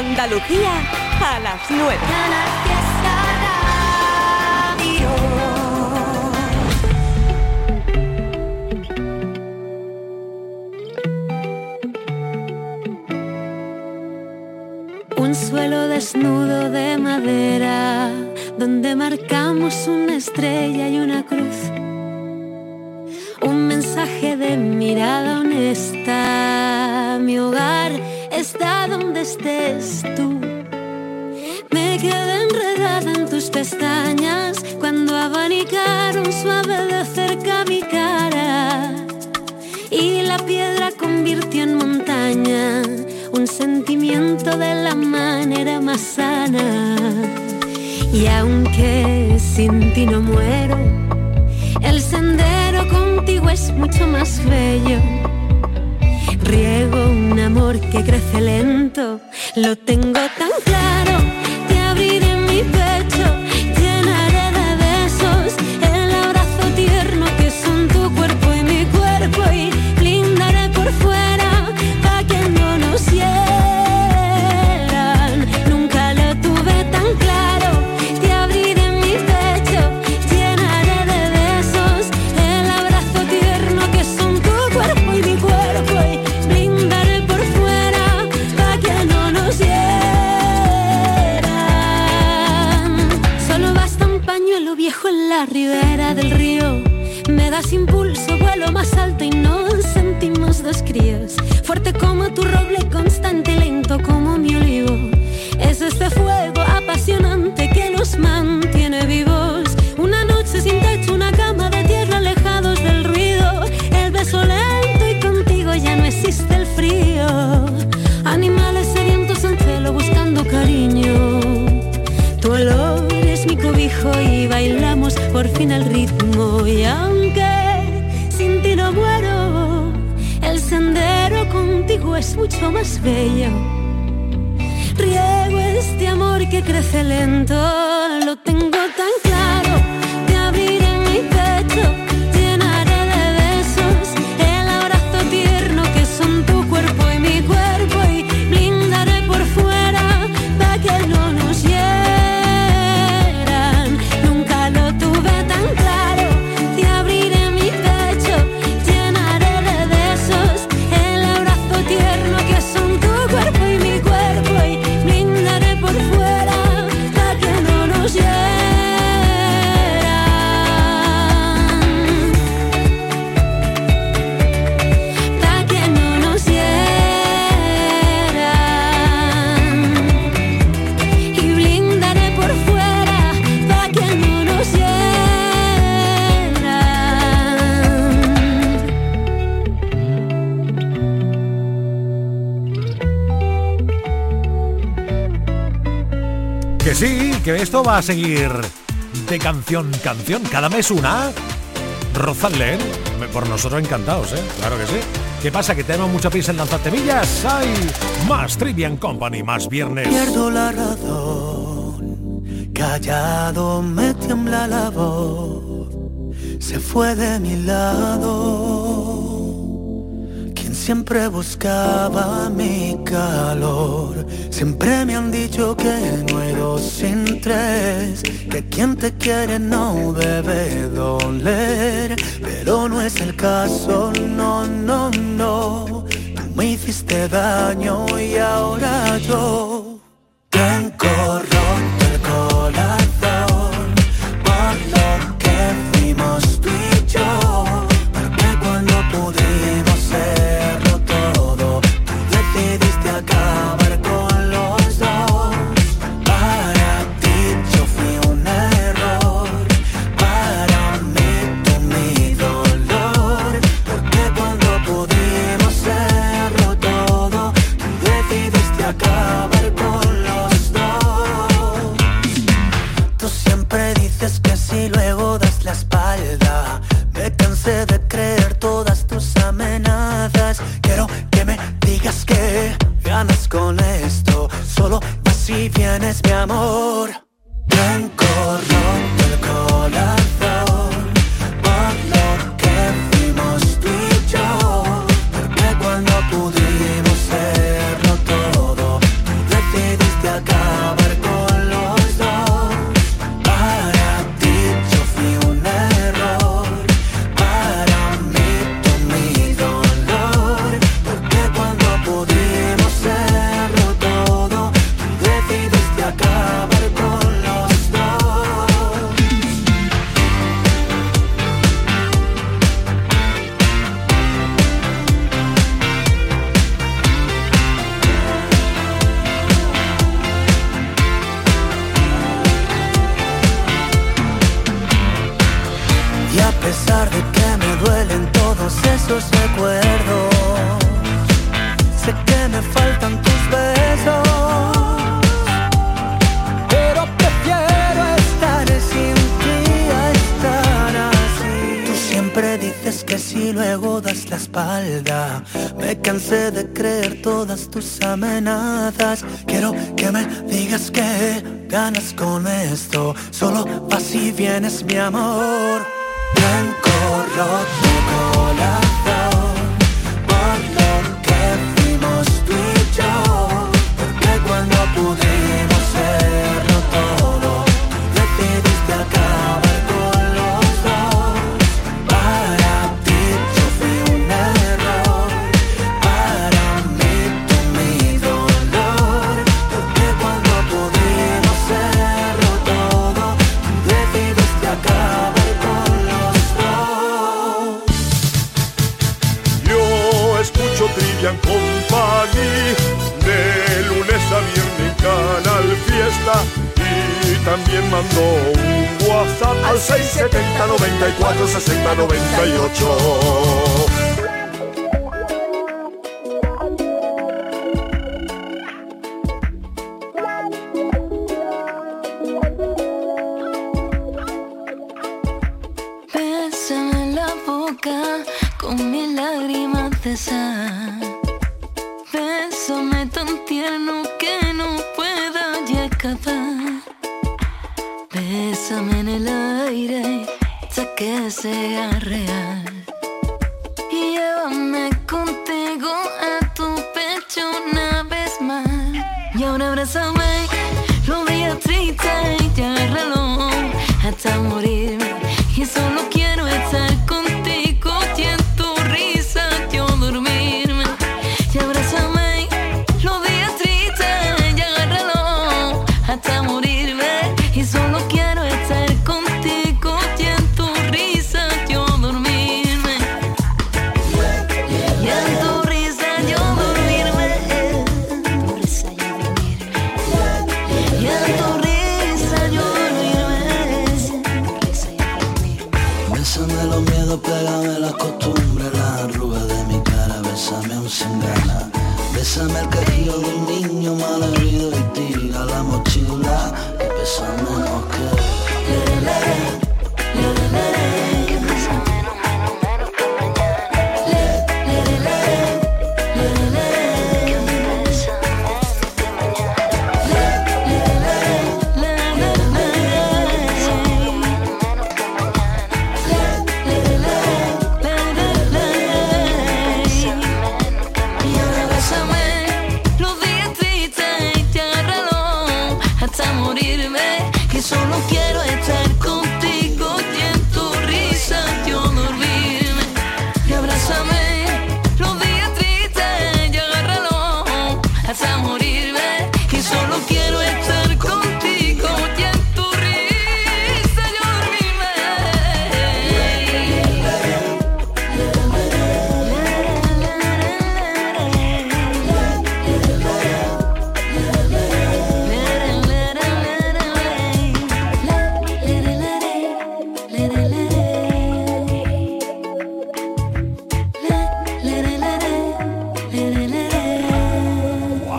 Andalucía a las 9. Un suelo desnudo de madera donde marcamos una estrella y una cruz. Un mensaje de mirada honesta. Mi hogar está donde estés tú. Me quedé enredada en tus pestañas cuando abanicaron suave de cerca mi cara. Y la piedra convirtió en montaña un sentimiento de la manera más sana. Y aunque sin ti no muero, el sendero contigo es mucho más bello. Riego un amor que crece lento, lo tengo tan claro, Impulso, vuelo más alto y nos sentimos dos críos. Fuerte como tu roble, constante y lento como mi olivo. Es este fuego apasionante que nos mantiene vivos. Una noche sin techo, una cama de tierra alejados del ruido. El beso lento y contigo ya no existe el frío. Animales sedientos en celo buscando cariño. Tu olor es mi cobijo y bailamos por fin el ritmo. Y es mucho más bello. Riego este amor que crece lento, lo tengo tan esto va a seguir de canción canción, cada mes una. Rosalén, por nosotros encantados, ¿eh? Claro que sí. ¿Qué pasa? ¿Que tenemos mucha prisa en lanzar temillas? ¡Hay más Trivian Company, más viernes! Pierdo la razón, callado me tiembla la voz, se fue de mi lado. Siempre buscaba mi calor, siempre me han dicho que no hay dos sin tres, que quien te quiere no debe doler, pero no es el caso, no, no, no. Tú me hiciste daño y ahora yo de que me duelen todos esos recuerdos, sé que me faltan tus besos, pero prefiero estar sin ti a estar así. Tú siempre dices que si luego das la espalda, me cansé de creer todas tus amenazas. Quiero que me digas que ganas con esto, solo vas y vienes mi amor. Lord, you call us. 670 94 60 98. Abrázame, los días y agárralo hasta morirme. Y solo quiero estar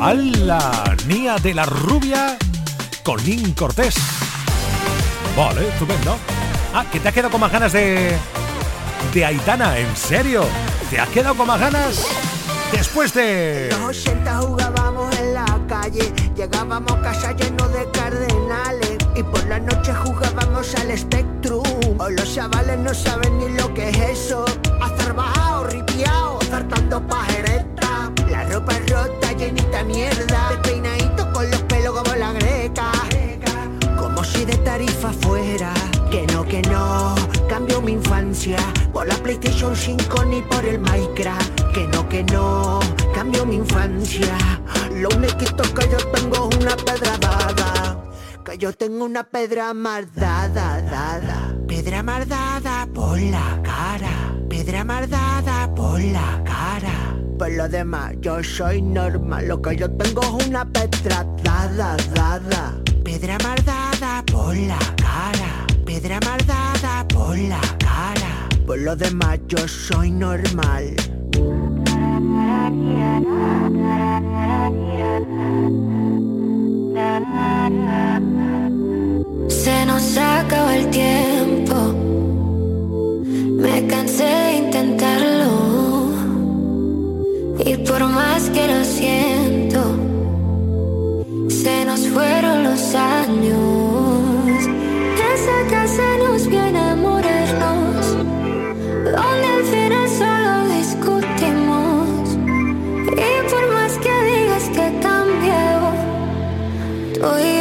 ¡Hala! Nia de la Rubia, Colín Cortés. Vale, estupendo. Ah, que te has quedado con más ganas de. de Aitana, ¿en serio? ¿Te has quedado con más ganas? Después de. En los 80 jugábamos en la calle, llegábamos a casa llenos de cardenales y por la noche jugábamos al Spectrum. O los chavales no saben ni lo que es eso. Azar bajado, ripiao, zartando pajereta. La ropa rota, llenita mierda. Despeinadito con los pelos como la greca. Como si de tarifa fuera. Que no, que no, cambio mi infancia por la PlayStation 5 ni por el Minecraft. Que no, que no, cambio mi infancia. Lo único que yo tengo es una pedra dada. Yo tengo una pedra mardada, dada. Pedra mardada por la cara. Pedra mardada por la cara. Por lo demás, yo soy normal. Lo que yo tengo es una pedra dada, dada. Pedra mardada por la cara. Pedra mardada por la cara. Por lo demás, yo soy normal. Se nos acabó el tiempo. Me cansé de intentarlo. Y por más que lo siento, se nos fueron los años. Desde que se nos vio enamorarnos, donde al final solo discutimos. Y por más que digas que cambió, tú y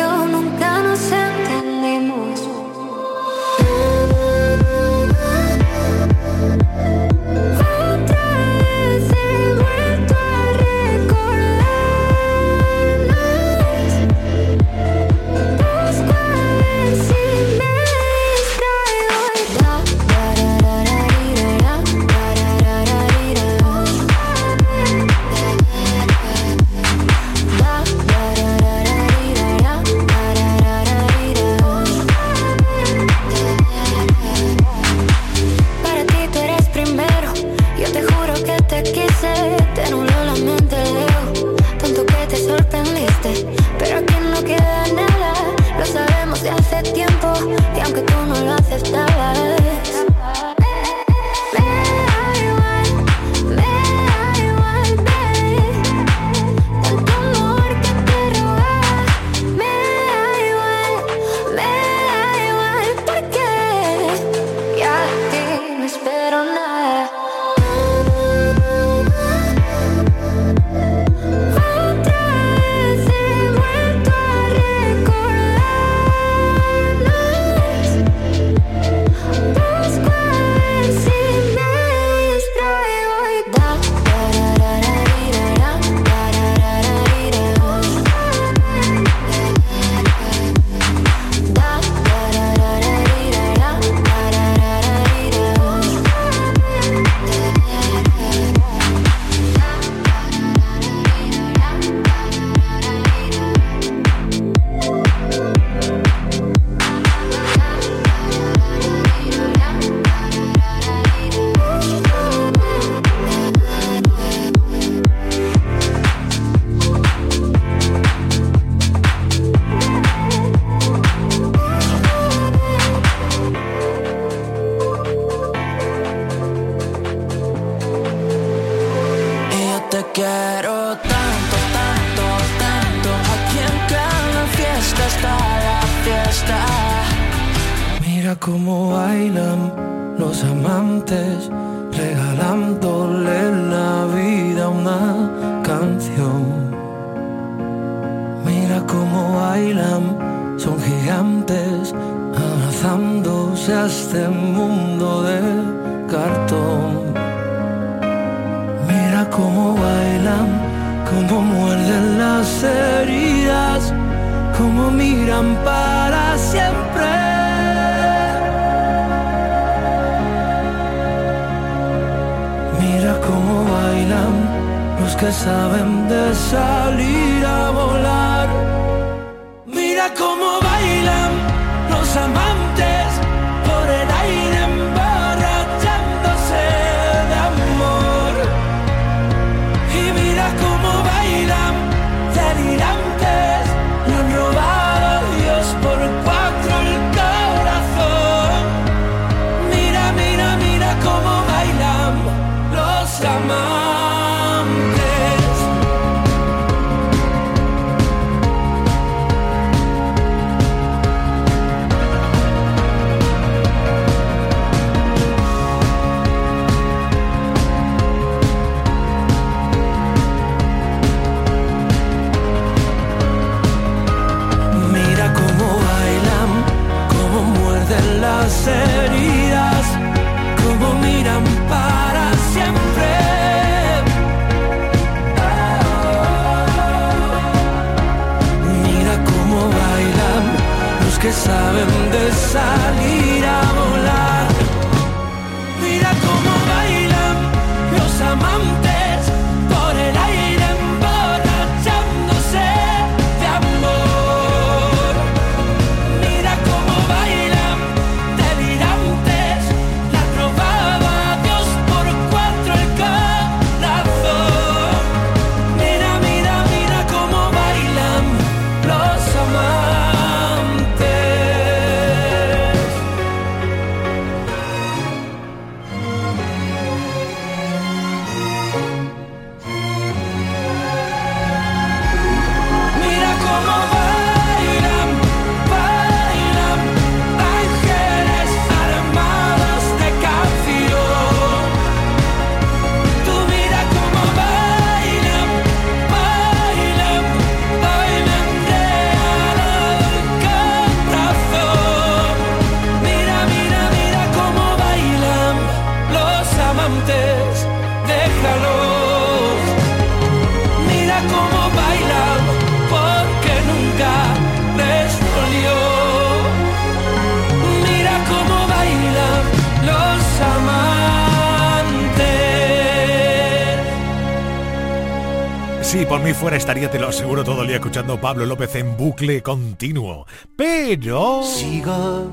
estaría, te lo aseguro, todo el día escuchando Pablo López en bucle continuo. Pero... Sigo,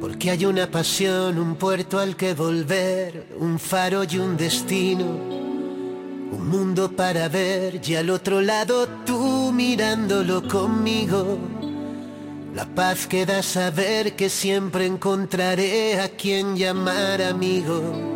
porque hay una pasión, un puerto al que volver, un faro y un destino, un mundo para ver y al otro lado tú mirándolo conmigo. La paz que da saber que siempre encontraré a quien llamar amigo.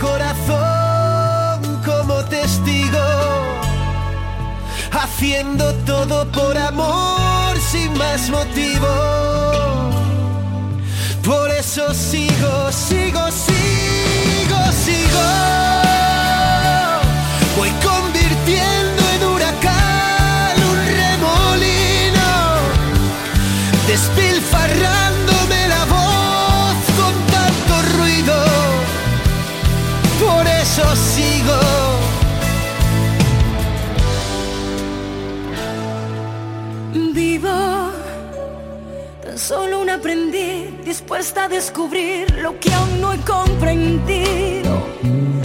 corazón como testigo, haciendo todo por amor sin más motivo. Por eso sigo, sigo, sigo, sigo. Voy convirtiendo en huracán un remolino, despilfarrándome Sigo. Vivo, tan solo un aprendiz dispuesta a descubrir lo que aún no he comprendido.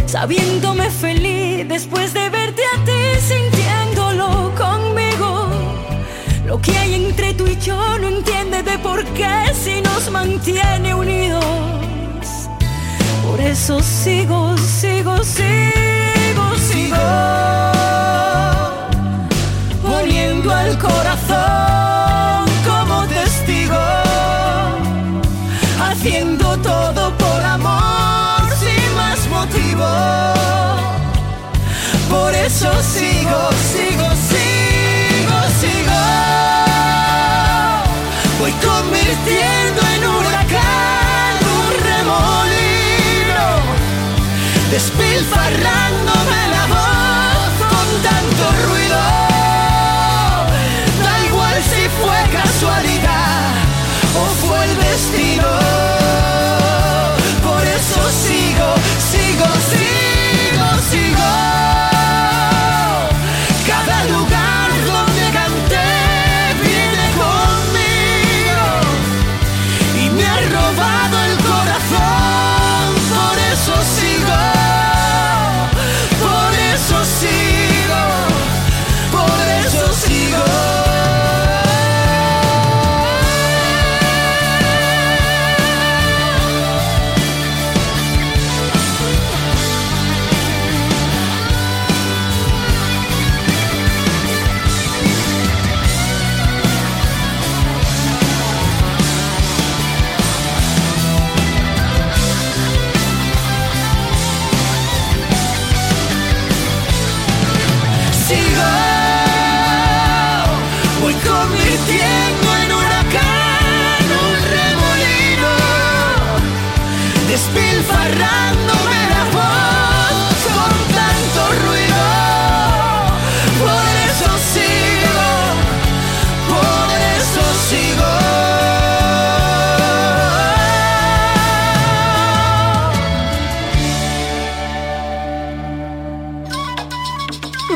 Sabiéndome feliz después de verte a ti, sintiéndolo conmigo. Lo que hay entre tú y yo no entiende de por qué si nos mantiene unidos. Por eso sigo, sigo, sigo, sigo poniendo al corazón como testigo, haciendo todo por amor sin más motivo. Por eso sigo, sigo, sigo, sigo. Voy convirtiendo despilfarrándome la voz con tanto ruido. Da igual si fue casualidad o fue el destino.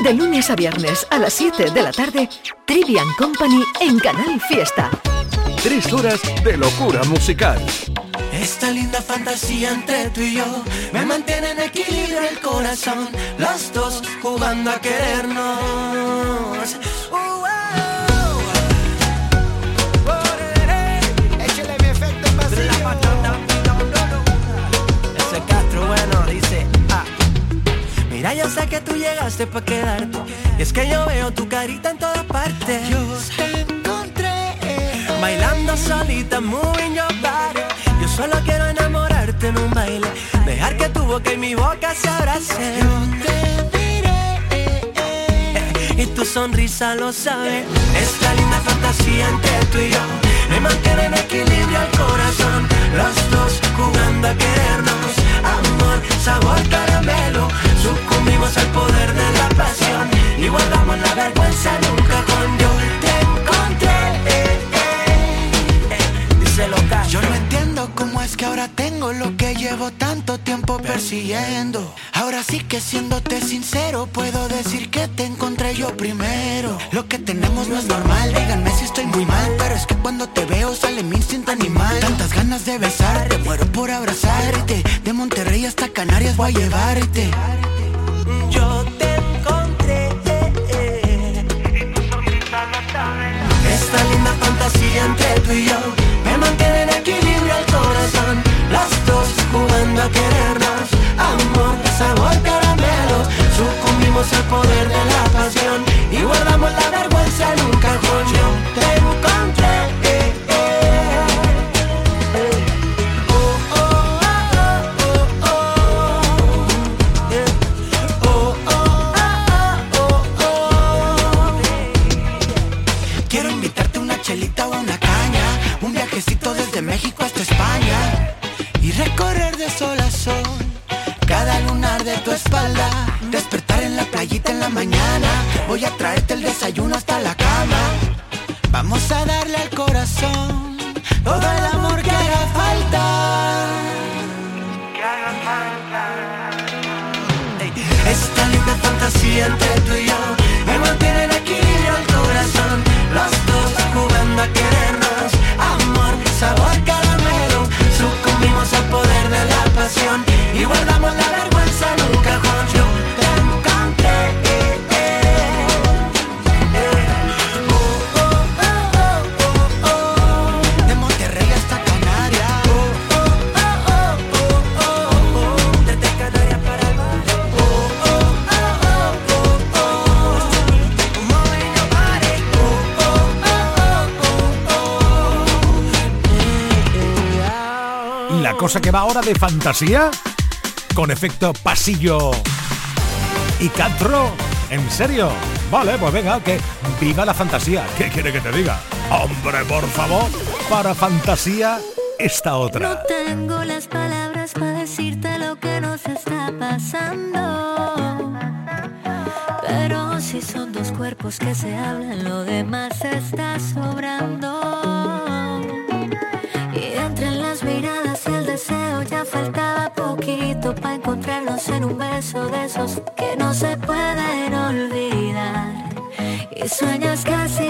De lunes a viernes a las 7 de la tarde, Trivian Company en Canal Fiesta. Tres horas de locura musical. Esta linda fantasía entre tú y yo me mantiene en equilibrio el corazón. Los dos jugando a querernos. Mira, yo sé que tú llegaste para quedarte. Y es que yo veo tu carita en todas partes. Yo te encontré bailando solita, moving your body. Yo solo quiero enamorarte en un baile. Dejar que tu boca y mi boca se abracen. Yo te diré Y tu sonrisa lo sabe. Esta linda fantasía entre tú y yo. Me mantiene en equilibrio el corazón. Los dos jugando a querernos. Amor, sabor, caramelo sucumbimos al poder de la pasión. Y guardamos la vergüenza nunca con es que ahora tengo lo que llevo tanto tiempo persiguiendo. Ahora sí que siéndote sincero, puedo decir que te encontré yo primero. Lo que tenemos no es normal, díganme si estoy muy mal. Pero es que cuando te veo sale mi instinto animal. Tantas ganas de besarte, muero por abrazarte. De Monterrey hasta Canarias voy a llevarte. Yo te encontré. Eh, eh. Esta linda fantasía entre tú y yo me mantiene en equilibrio el corazón, las dos jugando a querer. cosa que va ahora de fantasía con efecto pasillo y catro. ¿En serio? Vale, pues venga, que viva la fantasía. ¿Qué quiere que te diga? Hombre, por favor, para fantasía esta otra. No tengo las palabras para decirte lo que nos está pasando. Pero si son dos cuerpos que se hablan, lo demás está sobrando. un beso de esos que no se pueden olvidar. Y sueñas casi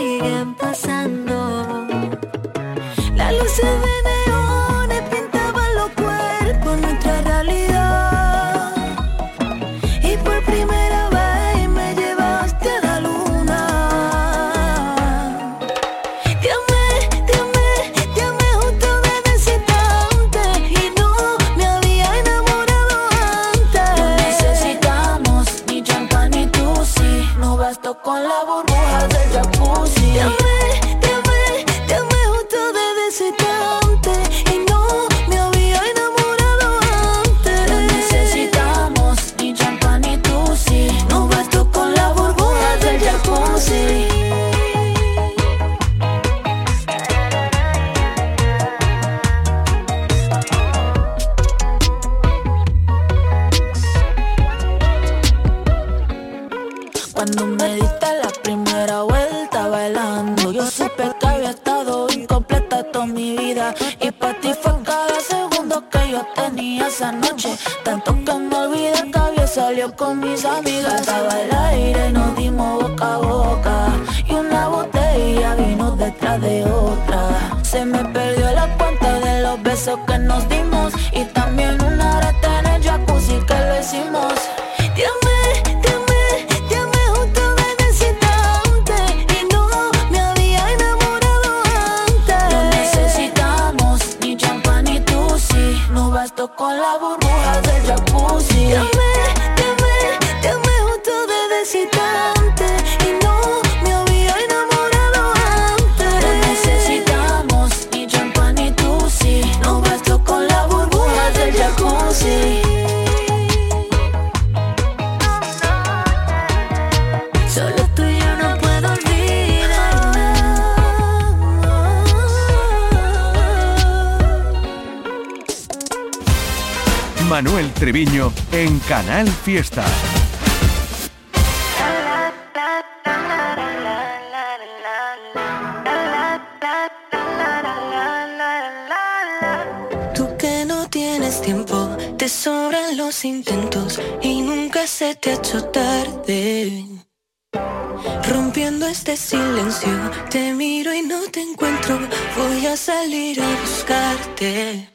En Canal Fiesta. Tú que no tienes tiempo, te sobran los intentos y nunca se te ha hecho tarde. Rompiendo este silencio, te miro y no te encuentro. Voy a salir a buscarte.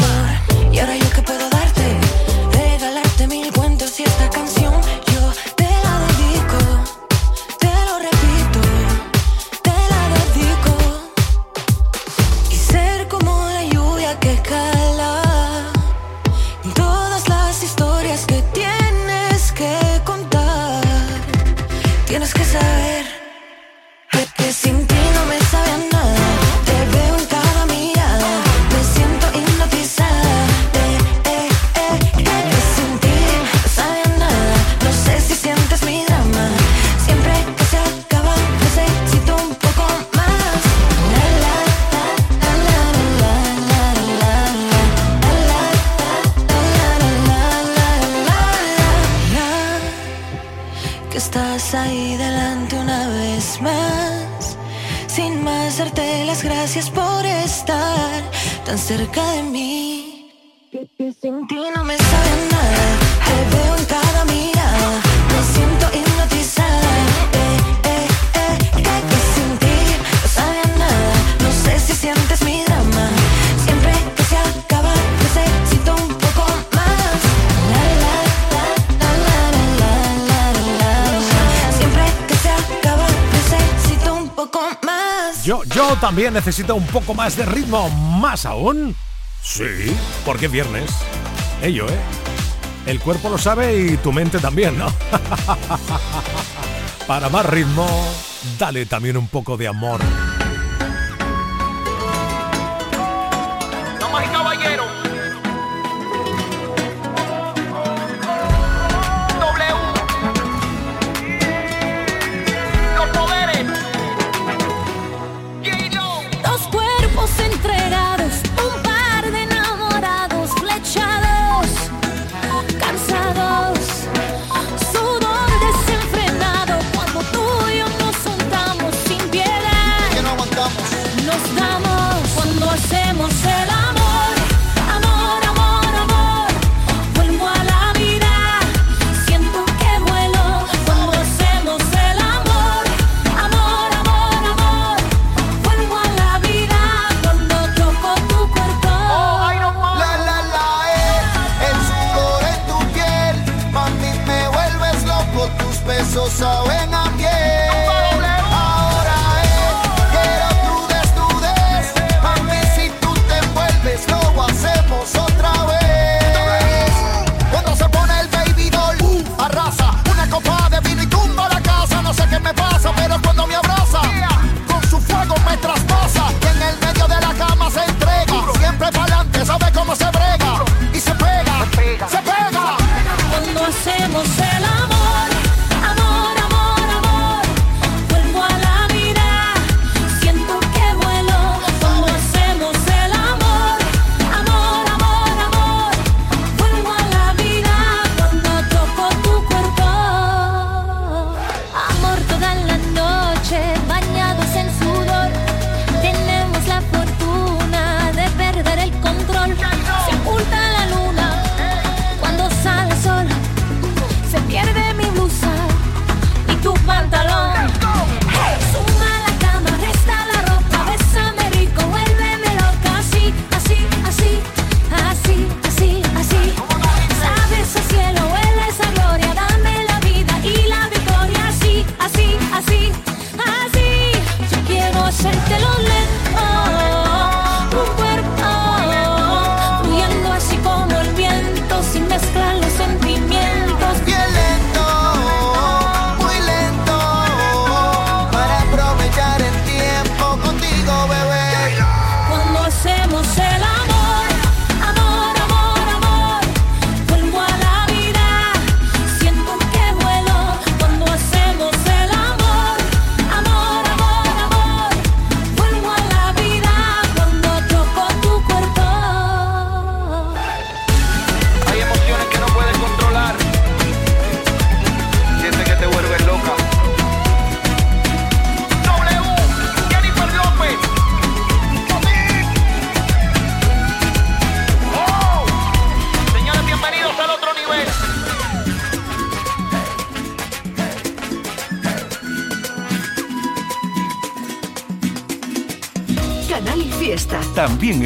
necesita un poco más de ritmo, más aún. Sí, porque viernes. Ello, ¿eh? El cuerpo lo sabe y tu mente también, ¿no? Para más ritmo, dale también un poco de amor.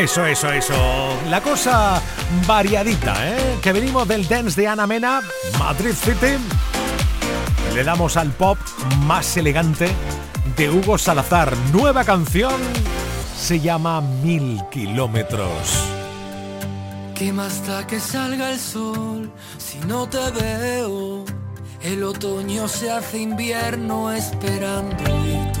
Eso, eso, eso. La cosa variadita, ¿eh? Que venimos del dance de Ana Mena, Madrid City. Le damos al pop más elegante de Hugo Salazar. Nueva canción se llama Mil Kilómetros. ¿Qué más da que salga el sol si no te veo? El otoño se hace invierno esperando.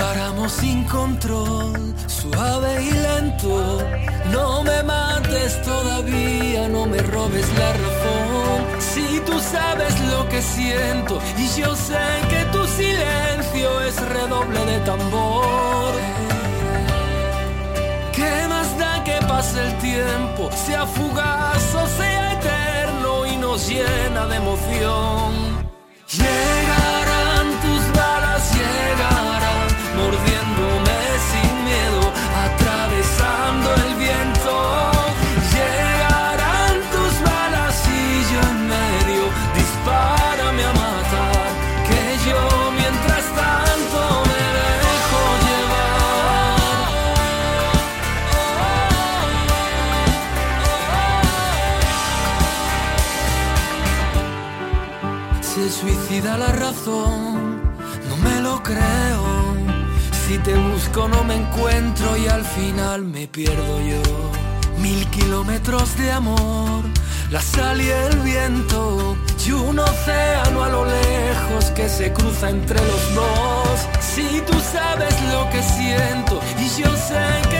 Disparamos sin control suave y lento. No me mates todavía, no me robes la razón. Si tú sabes lo que siento y yo sé que tu silencio es redoble de tambor. ¿Qué más da que pase el tiempo, sea fugaz o sea eterno y nos llena de emoción? Llegarán tus balas, llegarán mordiéndome el viento. Llegarán tus balas y yo en medio. Dispárame a matar, que yo mientras tanto me dejo llevar. Se suicida la razón, te busco no me encuentro y al final me pierdo yo. Mil kilómetros de amor, la sal y el viento y un océano a lo lejos que se cruza entre los dos. Si tú sabes lo que siento y yo sé que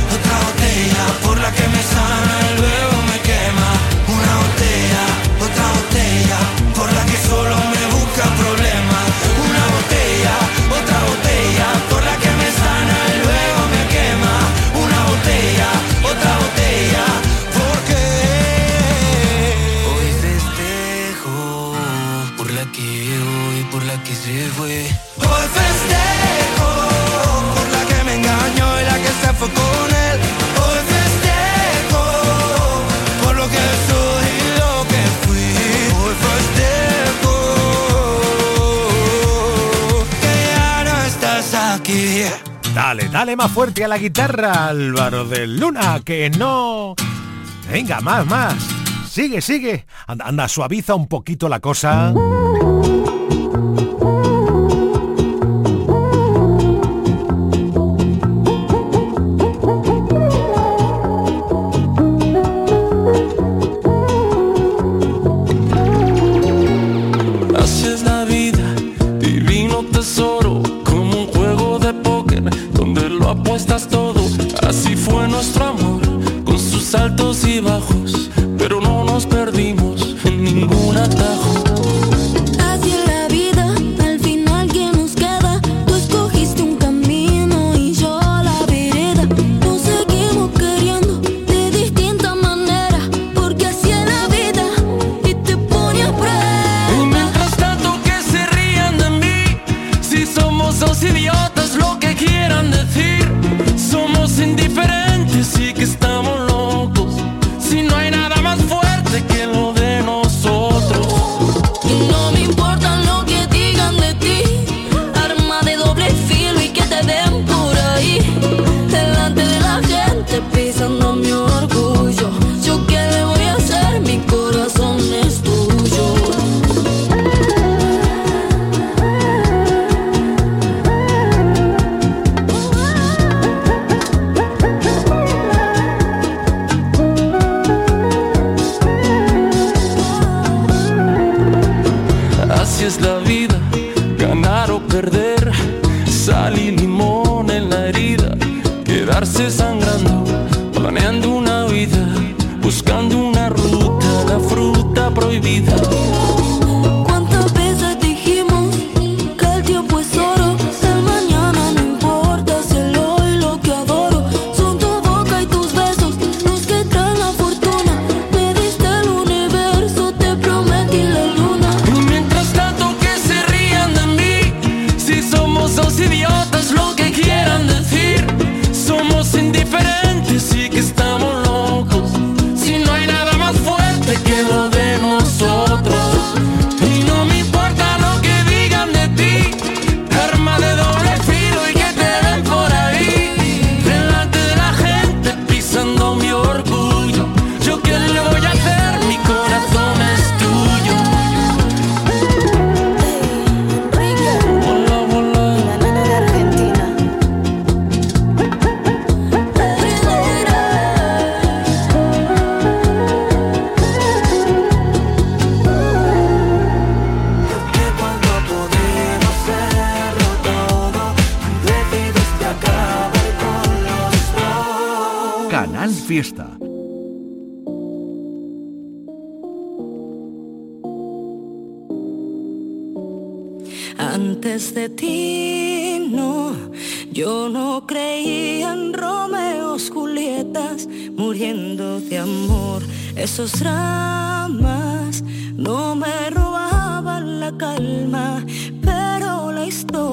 por la que me sana y luego me quema. Una botella, otra botella, por la que solo me busca problemas. Una botella, otra botella, por la que me sana y luego me quema. Una botella, otra botella, porque hoy festejo por la que llegó y por la que se fue. Hoy festejo. Dale, dale más fuerte a la guitarra, Álvaro de Luna, que no... Venga, más, más. Sigue, sigue. Anda, anda suaviza un poquito la cosa.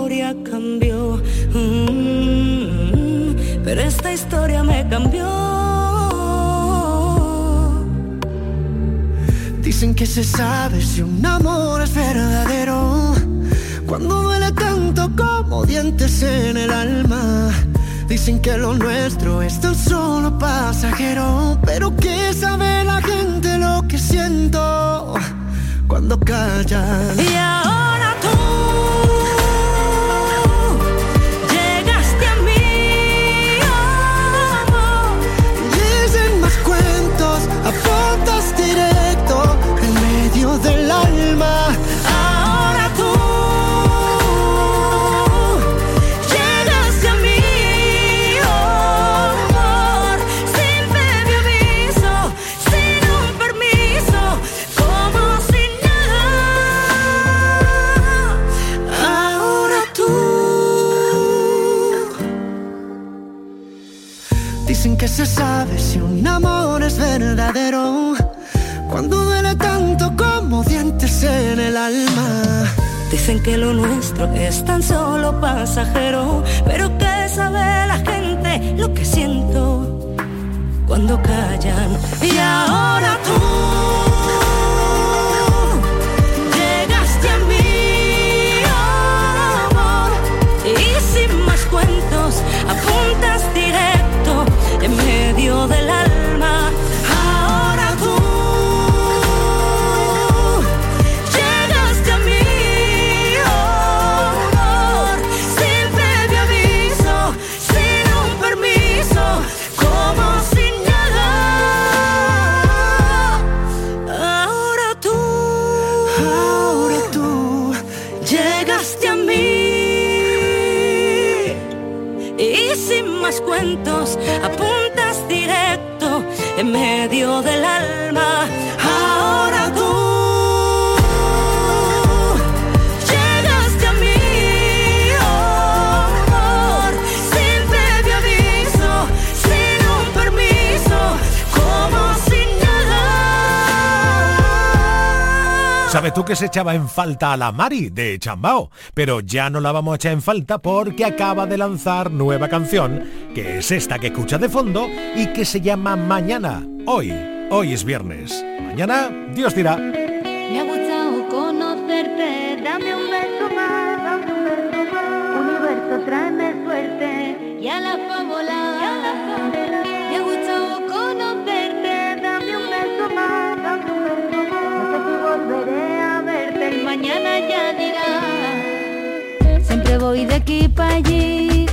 Historia cambió. Mm, pero esta historia me cambió. Dicen que se sabe si un amor es verdadero cuando duele tanto como dientes en el alma. Dicen que lo nuestro es tan solo pasajero, pero que sabe la gente lo que siento cuando callan. Nuestro es tan solo pasajero, pero que sabe la gente lo que siento cuando callan. Y ahora tú ¿Sabes tú que se echaba en falta a la Mari de Chambao? Pero ya no la vamos a echar en falta porque acaba de lanzar nueva canción, que es esta que escucha de fondo y que se llama Mañana. Hoy, hoy es viernes. Mañana, Dios dirá. Me ha gustado conocerte, dame un beso más, dame un beso más. Universo, suerte y a la Siempre voy de aquí para allí,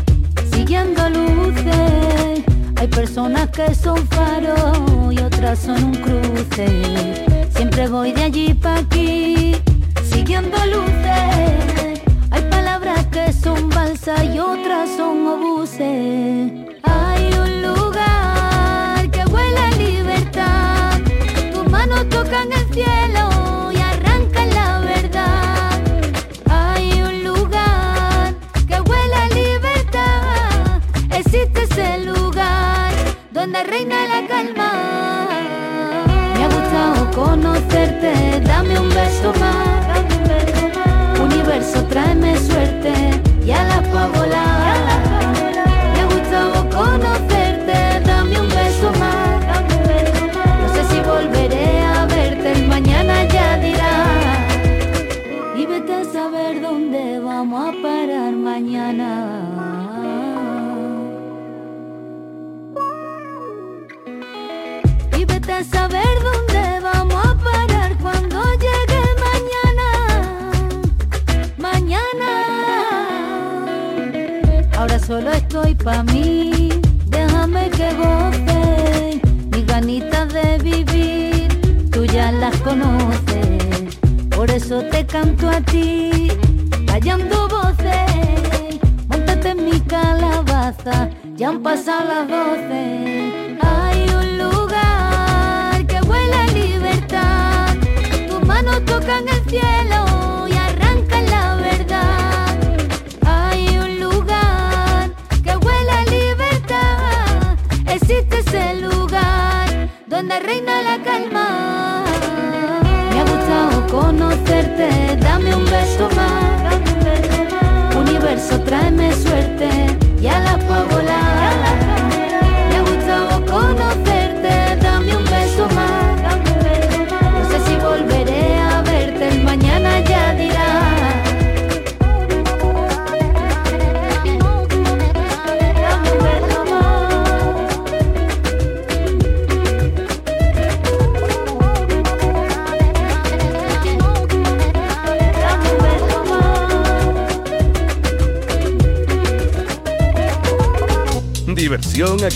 siguiendo luces. Hay personas que son faros y otras son un cruce. Siempre voy de allí para aquí, siguiendo luces. Hay palabras que son balsas y otras son obuses. Hay un lugar que huele a libertad. Tus manos tocan el cielo Ese lugar donde reina la calma. Me ha gustado conocerte, dame un beso más. Universo, tráeme suerte y a la pa' pa' mí. Déjame que goce mis ganitas de vivir, tú ya las conoces. Por eso te canto a ti, callando voces. Montate en mi calabaza, ya han pasado las doce. Hay un lugar que huele a libertad, tus manos tocan el cielo. La. Me ha gustado conocerte, dame un beso más. Universo, tráeme suerte, ya la puedo volar.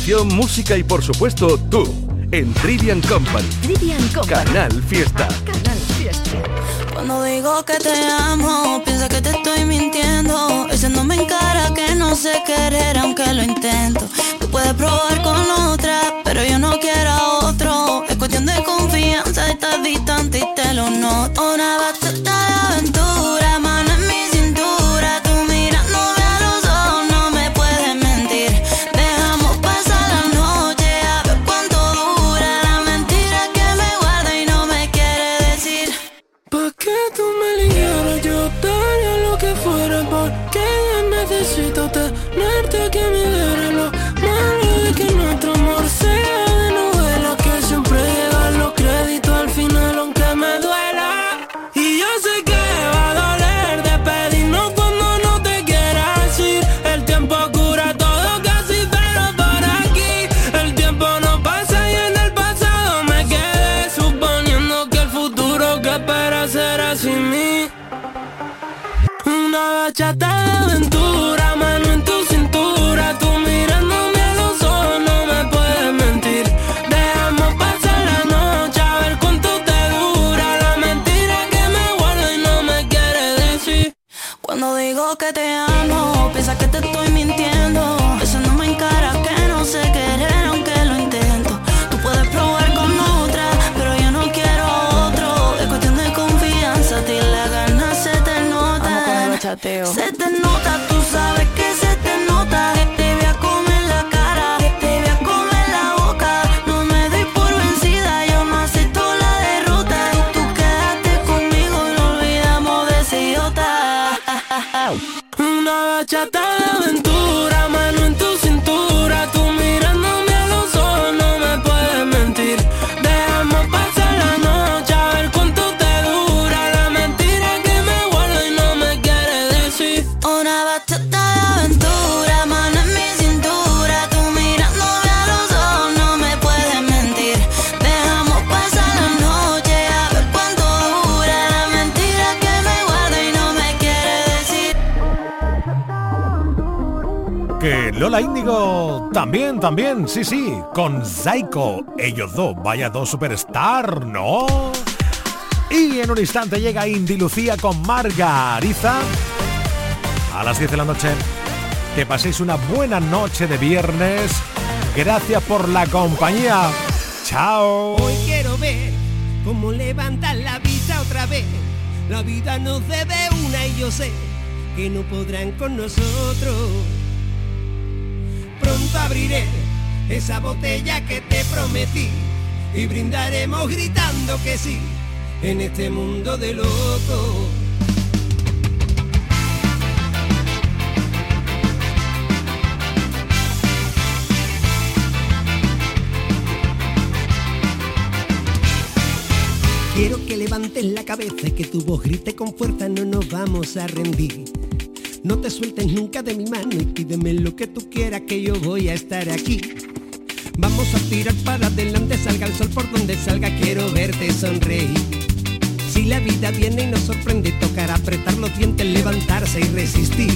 Música y por supuesto tú en Trivian Company. Trivian Company. Canal Fiesta. Canal Fiesta. Cuando digo que te amo, piensa que te estoy mintiendo. Echándome en cara que no sé querer, aunque lo intento. Tú puedes probar con otra, pero yo no quiero a otro. Es cuestión de confianza, estás distante y te lo noto. Una Se te nota, tú sabes que se te nota. Te voy a comer la cara, te voy a comer la boca. No me doy por vencida, yo no acepto la derrota. Tú quédate conmigo no olvidamos de ese idiota. Una bachata de aventura, Lola Índigo también, también, sí, sí, con Zaiko, ellos dos, vaya dos superstar, ¿no? Y en un instante llega Indy Lucía con Margarita a las 10 de la noche. Que paséis una buena noche de viernes. Gracias por la compañía. Chao. Hoy quiero ver cómo levantan la vista otra vez. La vida nos debe una y yo sé que no podrán con nosotros. Pronto abriré esa botella que te prometí y brindaremos gritando que sí en este mundo de locos. Quiero que levantes la cabeza y que tu voz grite con fuerza, no nos vamos a rendir. No te sueltes nunca de mi mano y pídeme lo que tú quieras que yo voy a estar aquí. Vamos a tirar para adelante, salga el sol por donde salga, quiero verte sonreír. Si la vida viene y nos sorprende, tocará apretar los dientes, levantarse y resistir.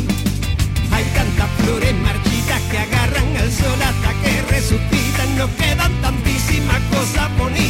Hay tantas flores marchitas que agarran al sol hasta que resucitan. Nos quedan tantísimas cosas bonitas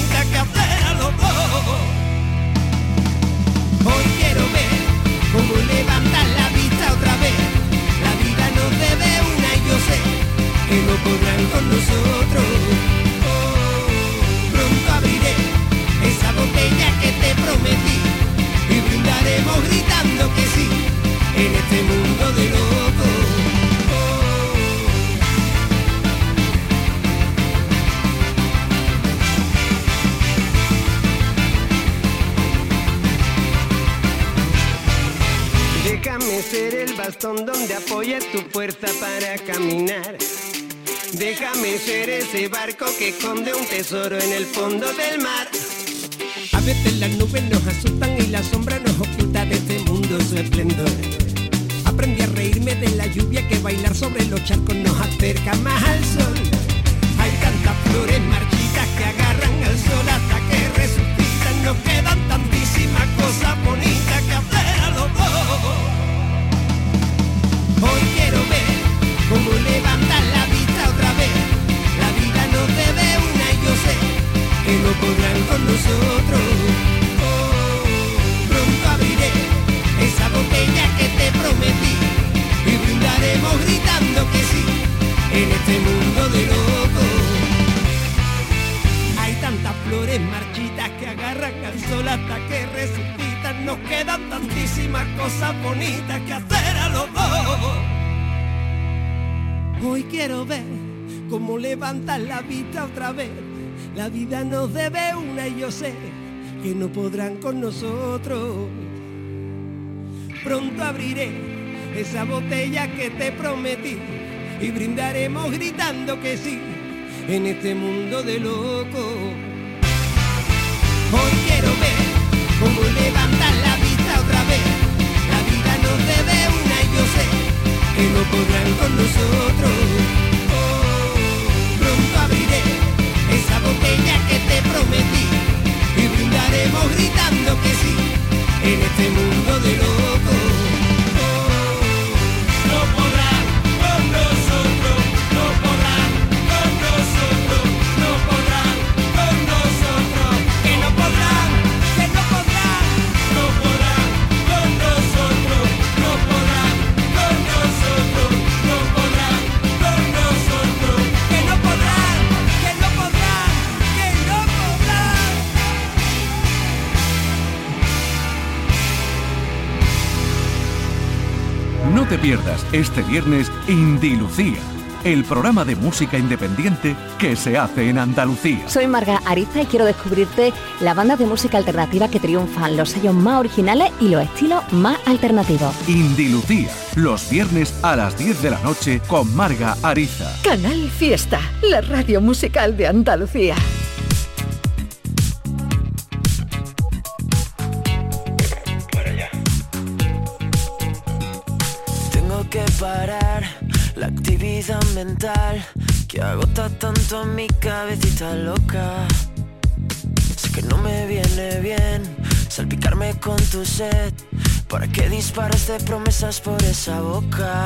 ese barco que esconde un tesoro en el fondo del mar. A veces las nubes nos asustan y la sombra nos oculta de este mundo su esplendor. Aprendí a reírme de la lluvia que bailar sobre los charcos nos acerca más al sol. Hay tantas flores nosotros. Oh, pronto abriré esa botella que te prometí y brindaremos gritando que sí en este mundo de locos. Hay tantas flores marchitas que agarran al sol hasta que resucitan. Nos quedan tantísimas cosas bonitas que hacer a los dos. Hoy quiero ver cómo levantan la vista otra vez. La vida nos debe una y yo sé que no podrán con nosotros. Pronto abriré esa botella que te prometí y brindaremos gritando que sí en este mundo de locos. Hoy quiero ver cómo levantan la vista otra vez. La vida nos debe una y yo sé que no podrán con nosotros. Oh, pronto abriré esa botella que te prometí brindaremos gritando que sí en este mundo de locos. Te pierdas este viernes Indilucía, el programa de música independiente que se hace en Andalucía. Soy Marga Ariza y quiero descubrirte la banda de música alternativa que triunfan, los sellos más originales y los estilos más alternativos. Indilucía, los viernes a las 10 de la noche con Marga Ariza. Canal Fiesta, la radio musical de Andalucía. Que agota tanto a mi cabecita loca. Sé que no me viene bien salpicarme con tu sed. ¿Para qué disparas de promesas por esa boca?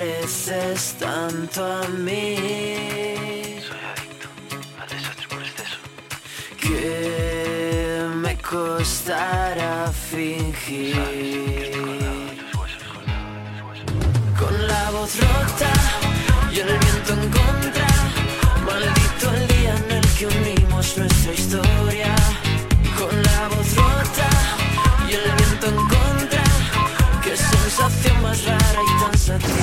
pareces tanto a mí. Soy adicto al desastre por exceso. Que me costará fingir. Con la voz rota y el viento en contra. Maldito el día en el que unimos nuestra historia. Con la voz rota y el viento en contra. Qué sensación más rara y tan satisfactoria.